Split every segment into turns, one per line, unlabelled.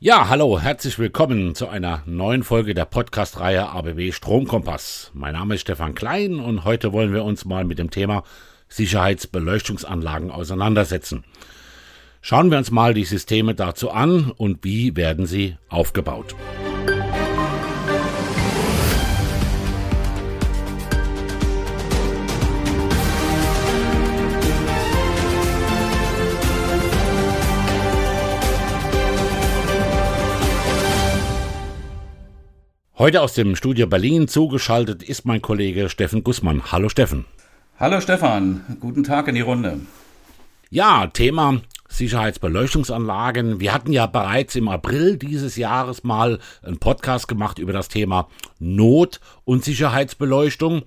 Ja, hallo, herzlich willkommen zu einer neuen Folge der Podcast-Reihe ABW Stromkompass. Mein Name ist Stefan Klein und heute wollen wir uns mal mit dem Thema Sicherheitsbeleuchtungsanlagen auseinandersetzen. Schauen wir uns mal die Systeme dazu an und wie werden sie aufgebaut. Heute aus dem Studio Berlin zugeschaltet ist mein Kollege Steffen Gussmann. Hallo Steffen.
Hallo Stefan, guten Tag in die Runde.
Ja, Thema Sicherheitsbeleuchtungsanlagen. Wir hatten ja bereits im April dieses Jahres mal einen Podcast gemacht über das Thema Not- und Sicherheitsbeleuchtung.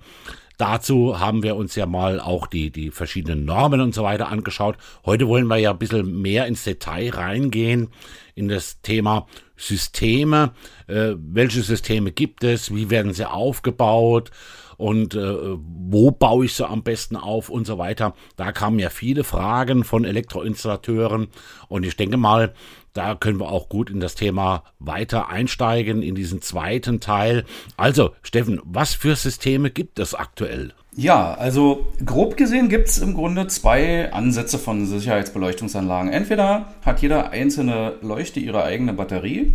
Dazu haben wir uns ja mal auch die, die verschiedenen Normen und so weiter angeschaut. Heute wollen wir ja ein bisschen mehr ins Detail reingehen in das Thema Systeme. Äh, welche Systeme gibt es? Wie werden sie aufgebaut? Und äh, wo baue ich sie am besten auf und so weiter. Da kamen ja viele Fragen von Elektroinstallateuren und ich denke mal, da können wir auch gut in das Thema weiter einsteigen, in diesen zweiten Teil. Also, Steffen, was für Systeme gibt es aktuell?
Ja, also grob gesehen gibt es im Grunde zwei Ansätze von Sicherheitsbeleuchtungsanlagen. Entweder hat jeder einzelne Leuchte ihre eigene Batterie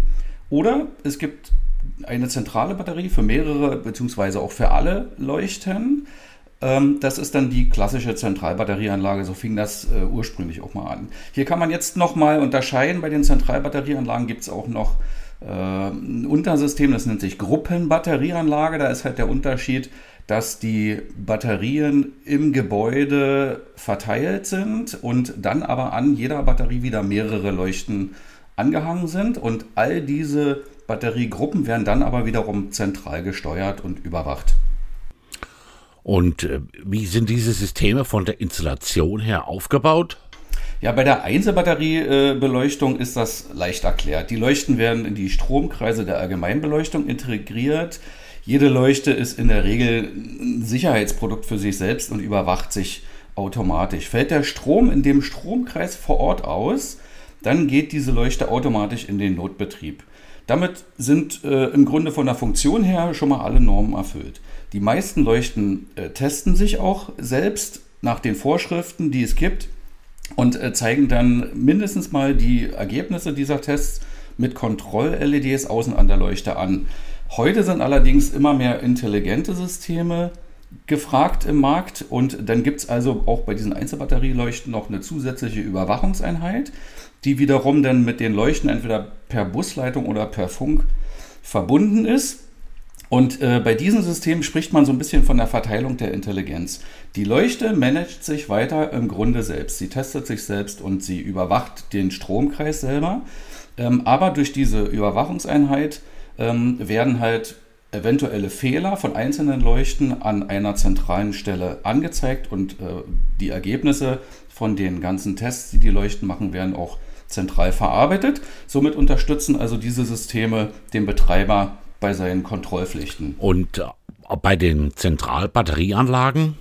oder es gibt eine zentrale Batterie für mehrere beziehungsweise auch für alle Leuchten. Ähm, das ist dann die klassische Zentralbatterieanlage, so fing das äh, ursprünglich auch mal an. Hier kann man jetzt nochmal unterscheiden, bei den Zentralbatterieanlagen gibt es auch noch äh, ein Untersystem, das nennt sich Gruppenbatterieanlage. Da ist halt der Unterschied, dass die Batterien im Gebäude verteilt sind und dann aber an jeder Batterie wieder mehrere Leuchten angehangen sind und all diese Batteriegruppen werden dann aber wiederum zentral gesteuert und überwacht.
Und äh, wie sind diese Systeme von der Installation her aufgebaut?
Ja, bei der Einzelbatteriebeleuchtung ist das leicht erklärt. Die Leuchten werden in die Stromkreise der Allgemeinbeleuchtung integriert. Jede Leuchte ist in der Regel ein Sicherheitsprodukt für sich selbst und überwacht sich automatisch. Fällt der Strom in dem Stromkreis vor Ort aus, dann geht diese Leuchte automatisch in den Notbetrieb. Damit sind äh, im Grunde von der Funktion her schon mal alle Normen erfüllt. Die meisten Leuchten äh, testen sich auch selbst nach den Vorschriften, die es gibt und äh, zeigen dann mindestens mal die Ergebnisse dieser Tests mit Kontroll-LEDs außen an der Leuchte an. Heute sind allerdings immer mehr intelligente Systeme gefragt im Markt und dann gibt es also auch bei diesen Einzelbatterieleuchten noch eine zusätzliche Überwachungseinheit, die wiederum dann mit den Leuchten entweder per Busleitung oder per Funk verbunden ist. Und äh, bei diesem System spricht man so ein bisschen von der Verteilung der Intelligenz. Die Leuchte managt sich weiter im Grunde selbst. Sie testet sich selbst und sie überwacht den Stromkreis selber. Ähm, aber durch diese Überwachungseinheit ähm, werden halt eventuelle Fehler von einzelnen Leuchten an einer zentralen Stelle angezeigt und äh, die Ergebnisse von den ganzen Tests, die die Leuchten machen, werden auch zentral verarbeitet. Somit unterstützen also diese Systeme den Betreiber bei seinen Kontrollpflichten.
Und äh, bei den Zentralbatterieanlagen?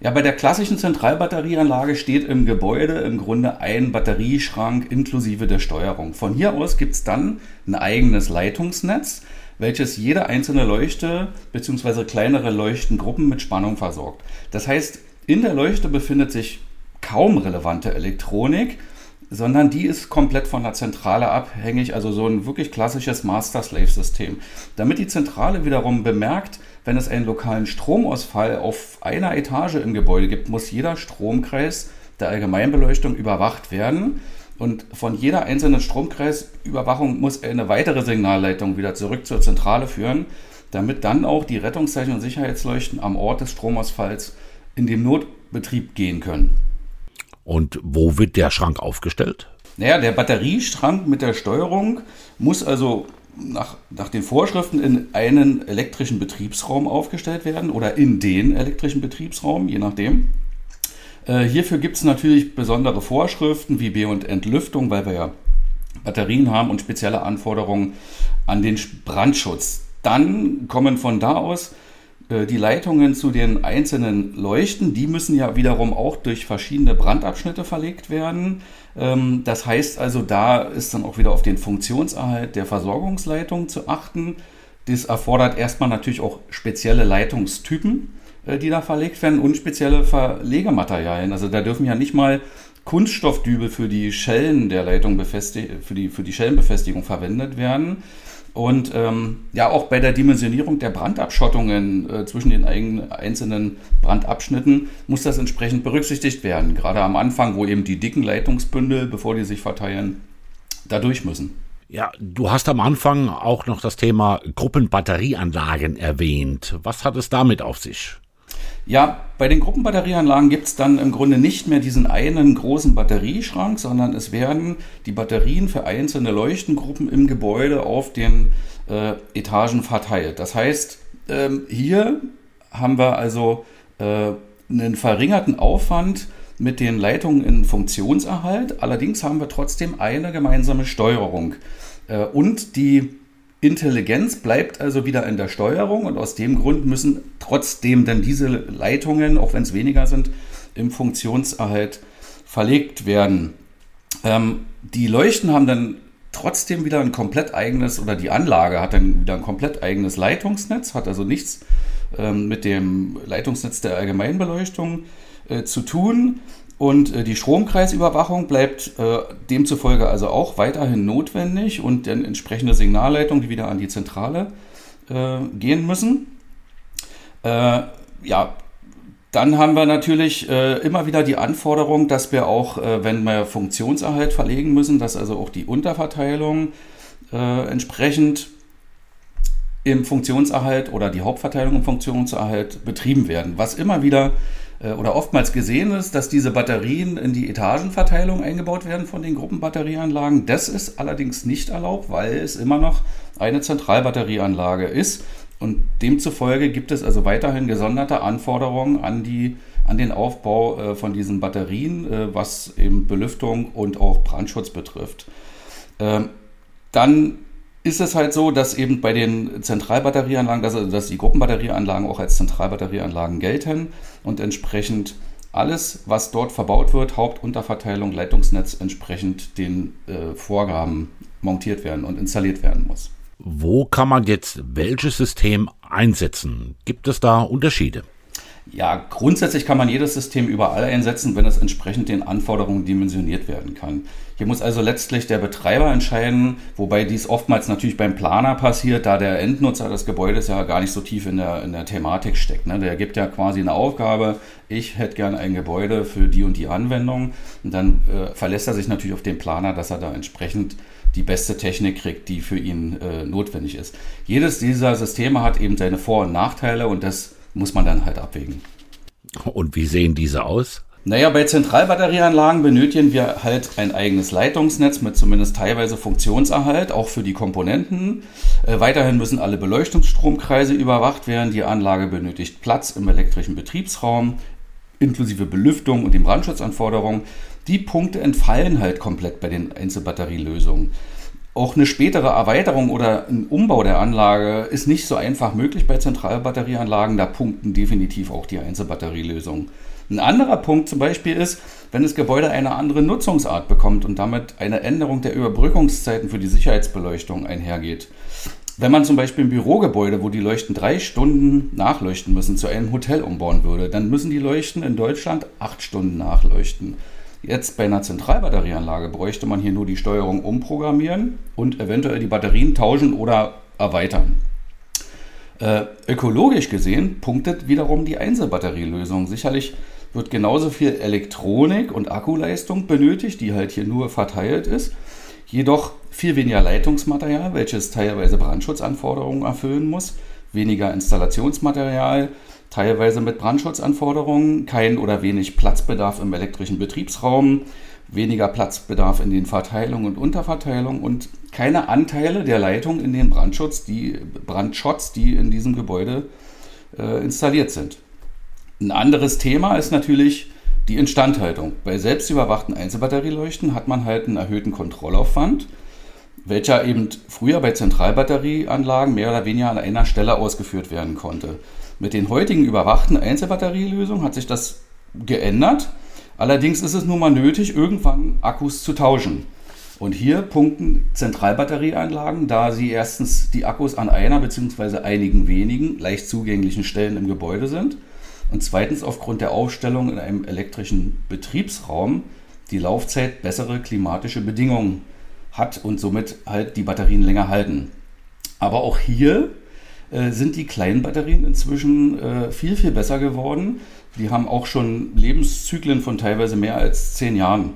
Ja, bei der klassischen Zentralbatterieanlage steht im Gebäude im Grunde ein Batterieschrank inklusive der Steuerung. Von hier aus gibt es dann ein eigenes Leitungsnetz, welches jede einzelne Leuchte bzw. kleinere Leuchtengruppen mit Spannung versorgt. Das heißt, in der Leuchte befindet sich kaum relevante Elektronik, sondern die ist komplett von der Zentrale abhängig, also so ein wirklich klassisches Master-Slave-System. Damit die Zentrale wiederum bemerkt, wenn es einen lokalen Stromausfall auf einer Etage im Gebäude gibt, muss jeder Stromkreis der Allgemeinbeleuchtung überwacht werden. Und von jeder einzelnen Stromkreisüberwachung muss eine weitere Signalleitung wieder zurück zur Zentrale führen, damit dann auch die Rettungszeichen und Sicherheitsleuchten am Ort des Stromausfalls in den Notbetrieb gehen können.
Und wo wird der Schrank aufgestellt?
Naja, der Batterieschrank mit der Steuerung muss also nach, nach den Vorschriften in einen elektrischen Betriebsraum aufgestellt werden oder in den elektrischen Betriebsraum, je nachdem. Äh, hierfür gibt es natürlich besondere Vorschriften wie B- und Entlüftung, weil wir ja Batterien haben und spezielle Anforderungen an den Brandschutz. Dann kommen von da aus die Leitungen zu den einzelnen Leuchten, die müssen ja wiederum auch durch verschiedene Brandabschnitte verlegt werden. Ähm, das heißt also, da ist dann auch wieder auf den Funktionserhalt der Versorgungsleitung zu achten. Das erfordert erstmal natürlich auch spezielle Leitungstypen, äh, die da verlegt werden und spezielle Verlegematerialien. Also da dürfen ja nicht mal Kunststoffdübel für die Schellen der Leitung für die, für die Schellenbefestigung verwendet werden. Und ähm, ja, auch bei der Dimensionierung der Brandabschottungen äh, zwischen den einzelnen Brandabschnitten muss das entsprechend berücksichtigt werden. Gerade am Anfang, wo eben die dicken Leitungsbündel, bevor die sich verteilen, da durch müssen.
Ja, du hast am Anfang auch noch das Thema Gruppenbatterieanlagen erwähnt. Was hat es damit auf sich?
Ja, bei den Gruppenbatterieanlagen gibt es dann im Grunde nicht mehr diesen einen großen Batterieschrank, sondern es werden die Batterien für einzelne Leuchtengruppen im Gebäude auf den äh, Etagen verteilt. Das heißt, ähm, hier haben wir also äh, einen verringerten Aufwand mit den Leitungen in Funktionserhalt. Allerdings haben wir trotzdem eine gemeinsame Steuerung. Äh, und die Intelligenz bleibt also wieder in der Steuerung und aus dem Grund müssen trotzdem dann diese Leitungen, auch wenn es weniger sind, im Funktionserhalt verlegt werden. Ähm, die Leuchten haben dann trotzdem wieder ein komplett eigenes, oder die Anlage hat dann wieder ein komplett eigenes Leitungsnetz, hat also nichts ähm, mit dem Leitungsnetz der Allgemeinbeleuchtung äh, zu tun. Und äh, die Stromkreisüberwachung bleibt äh, demzufolge also auch weiterhin notwendig und dann entsprechende Signalleitungen, die wieder an die Zentrale äh, gehen müssen. Äh, ja, dann haben wir natürlich äh, immer wieder die Anforderung, dass wir auch, äh, wenn wir Funktionserhalt verlegen müssen, dass also auch die Unterverteilung entsprechend im Funktionserhalt oder die Hauptverteilung im Funktionserhalt betrieben werden, was immer wieder oder oftmals gesehen ist, dass diese Batterien in die Etagenverteilung eingebaut werden von den Gruppenbatterieanlagen. Das ist allerdings nicht erlaubt, weil es immer noch eine Zentralbatterieanlage ist. Und demzufolge gibt es also weiterhin gesonderte Anforderungen an, die, an den Aufbau äh, von diesen Batterien, äh, was eben Belüftung und auch Brandschutz betrifft. Ähm, dann ist es halt so, dass eben bei den Zentralbatterieanlagen, dass, dass die Gruppenbatterieanlagen auch als Zentralbatterieanlagen gelten und entsprechend alles, was dort verbaut wird, Hauptunterverteilung, Leitungsnetz, entsprechend den äh, Vorgaben montiert werden und installiert werden muss.
Wo kann man jetzt welches System einsetzen? Gibt es da Unterschiede?
Ja, grundsätzlich kann man jedes System überall einsetzen, wenn es entsprechend den Anforderungen dimensioniert werden kann. Hier muss also letztlich der Betreiber entscheiden, wobei dies oftmals natürlich beim Planer passiert, da der Endnutzer des Gebäudes ja gar nicht so tief in der, in der Thematik steckt. Ne? Der gibt ja quasi eine Aufgabe, ich hätte gern ein Gebäude für die und die Anwendung und dann äh, verlässt er sich natürlich auf den Planer, dass er da entsprechend die beste Technik kriegt, die für ihn äh, notwendig ist. Jedes dieser Systeme hat eben seine Vor- und Nachteile und das muss man dann halt abwägen.
Und wie sehen diese aus?
Naja, bei Zentralbatterieanlagen benötigen wir halt ein eigenes Leitungsnetz mit zumindest teilweise Funktionserhalt, auch für die Komponenten. Äh, weiterhin müssen alle Beleuchtungsstromkreise überwacht werden. Die Anlage benötigt Platz im elektrischen Betriebsraum, inklusive Belüftung und den Brandschutzanforderungen. Die Punkte entfallen halt komplett bei den Einzelbatterielösungen. Auch eine spätere Erweiterung oder ein Umbau der Anlage ist nicht so einfach möglich bei Zentralbatterieanlagen. Da punkten definitiv auch die Einzelbatterielösungen. Ein anderer Punkt zum Beispiel ist, wenn das Gebäude eine andere Nutzungsart bekommt und damit eine Änderung der Überbrückungszeiten für die Sicherheitsbeleuchtung einhergeht. Wenn man zum Beispiel ein Bürogebäude, wo die Leuchten drei Stunden nachleuchten müssen, zu einem Hotel umbauen würde, dann müssen die Leuchten in Deutschland acht Stunden nachleuchten. Jetzt bei einer Zentralbatterieanlage bräuchte man hier nur die Steuerung umprogrammieren und eventuell die Batterien tauschen oder erweitern. Äh, ökologisch gesehen punktet wiederum die Einzelbatterielösung. Sicherlich wird genauso viel Elektronik und Akkuleistung benötigt, die halt hier nur verteilt ist. Jedoch viel weniger Leitungsmaterial, welches teilweise Brandschutzanforderungen erfüllen muss, weniger Installationsmaterial, teilweise mit Brandschutzanforderungen, kein oder wenig Platzbedarf im elektrischen Betriebsraum, weniger Platzbedarf in den Verteilungen und Unterverteilungen und keine Anteile der Leitung in den Brandschutz, die Brandschutz, die in diesem Gebäude äh, installiert sind. Ein anderes Thema ist natürlich die Instandhaltung. Bei selbstüberwachten Einzelbatterieleuchten hat man halt einen erhöhten Kontrollaufwand, welcher eben früher bei Zentralbatterieanlagen mehr oder weniger an einer Stelle ausgeführt werden konnte. Mit den heutigen überwachten Einzelbatterielösungen hat sich das geändert. Allerdings ist es nun mal nötig, irgendwann Akkus zu tauschen. Und hier punkten Zentralbatterieanlagen, da sie erstens die Akkus an einer bzw. einigen wenigen leicht zugänglichen Stellen im Gebäude sind und zweitens aufgrund der Aufstellung in einem elektrischen Betriebsraum die Laufzeit bessere klimatische Bedingungen hat und somit halt die Batterien länger halten. Aber auch hier äh, sind die kleinen Batterien inzwischen äh, viel, viel besser geworden. Die haben auch schon Lebenszyklen von teilweise mehr als zehn Jahren.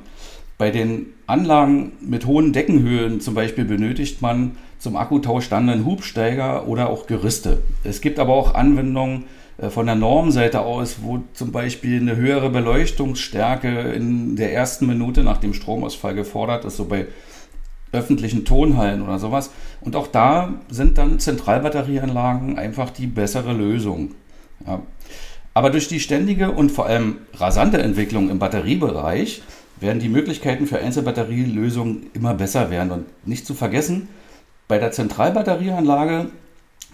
Bei den Anlagen mit hohen Deckenhöhen zum Beispiel benötigt man zum Akkutausch dann einen Hubsteiger oder auch Gerüste. Es gibt aber auch Anwendungen äh, von der Normseite aus, wo zum Beispiel eine höhere Beleuchtungsstärke in der ersten Minute nach dem Stromausfall gefordert ist, so bei öffentlichen Tonhallen oder sowas. Und auch da sind dann Zentralbatterieanlagen einfach die bessere Lösung. Ja. Aber durch die ständige und vor allem rasante Entwicklung im Batteriebereich werden die Möglichkeiten für Einzelbatterielösungen immer besser werden. Und nicht zu vergessen, bei der Zentralbatterieanlage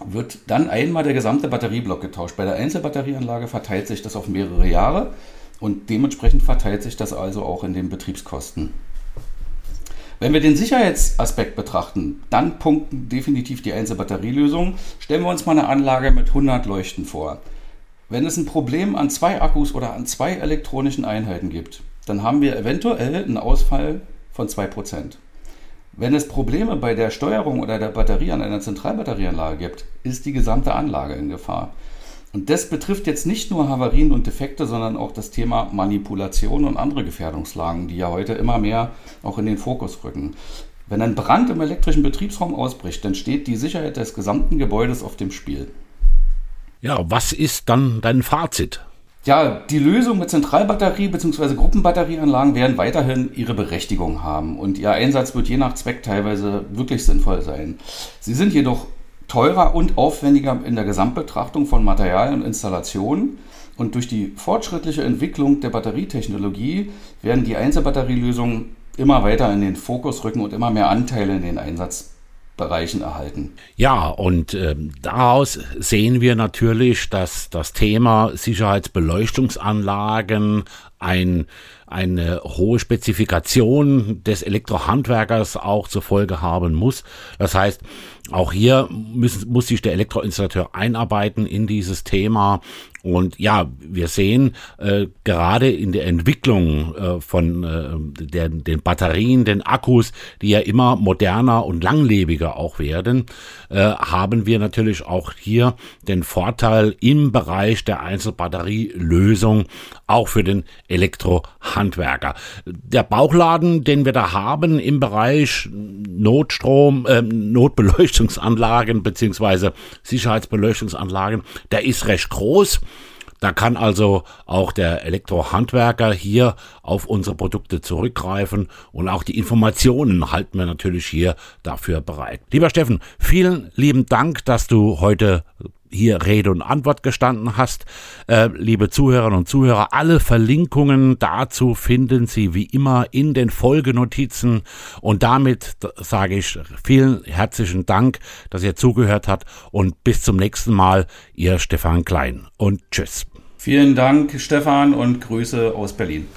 wird dann einmal der gesamte Batterieblock getauscht. Bei der Einzelbatterieanlage verteilt sich das auf mehrere Jahre und dementsprechend verteilt sich das also auch in den Betriebskosten. Wenn wir den Sicherheitsaspekt betrachten, dann punkten definitiv die Einzelbatterielösungen. Stellen wir uns mal eine Anlage mit 100 Leuchten vor. Wenn es ein Problem an zwei Akkus oder an zwei elektronischen Einheiten gibt, dann haben wir eventuell einen Ausfall von 2%. Wenn es Probleme bei der Steuerung oder der Batterie an einer Zentralbatterieanlage gibt, ist die gesamte Anlage in Gefahr. Und das betrifft jetzt nicht nur Havarien und Defekte, sondern auch das Thema Manipulation und andere Gefährdungslagen, die ja heute immer mehr auch in den Fokus rücken. Wenn ein Brand im elektrischen Betriebsraum ausbricht, dann steht die Sicherheit des gesamten Gebäudes auf dem Spiel.
Ja, was ist dann dein Fazit?
Ja, die Lösung mit Zentralbatterie bzw. Gruppenbatterieanlagen werden weiterhin ihre Berechtigung haben und ihr Einsatz wird je nach Zweck teilweise wirklich sinnvoll sein. Sie sind jedoch teurer und aufwendiger in der Gesamtbetrachtung von Material und Installationen und durch die fortschrittliche Entwicklung der Batterietechnologie werden die Einzelbatterielösungen immer weiter in den Fokus rücken und immer mehr Anteile in den Einsatz Bereichen erhalten.
Ja, und äh, daraus sehen wir natürlich, dass das Thema Sicherheitsbeleuchtungsanlagen ein, eine hohe Spezifikation des Elektrohandwerkers auch zur Folge haben muss. Das heißt, auch hier müssen, muss sich der Elektroinstallateur einarbeiten in dieses Thema und ja, wir sehen äh, gerade in der Entwicklung äh, von äh, der, den Batterien, den Akkus, die ja immer moderner und langlebiger auch werden, äh, haben wir natürlich auch hier den Vorteil im Bereich der Einzelbatterielösung auch für den Elektrohandwerker. Der Bauchladen, den wir da haben im Bereich Notstrom, äh, Notbeleuchtungsanlagen beziehungsweise Sicherheitsbeleuchtungsanlagen, der ist recht groß. Da kann also auch der Elektrohandwerker hier auf unsere Produkte zurückgreifen und auch die Informationen halten wir natürlich hier dafür bereit. Lieber Steffen, vielen lieben Dank, dass du heute hier Rede und Antwort gestanden hast. Äh, liebe Zuhörerinnen und Zuhörer, alle Verlinkungen dazu finden Sie wie immer in den Folgenotizen. Und damit sage ich vielen herzlichen Dank, dass ihr zugehört habt und bis zum nächsten Mal, ihr Stefan Klein und tschüss.
Vielen Dank, Stefan, und Grüße aus Berlin.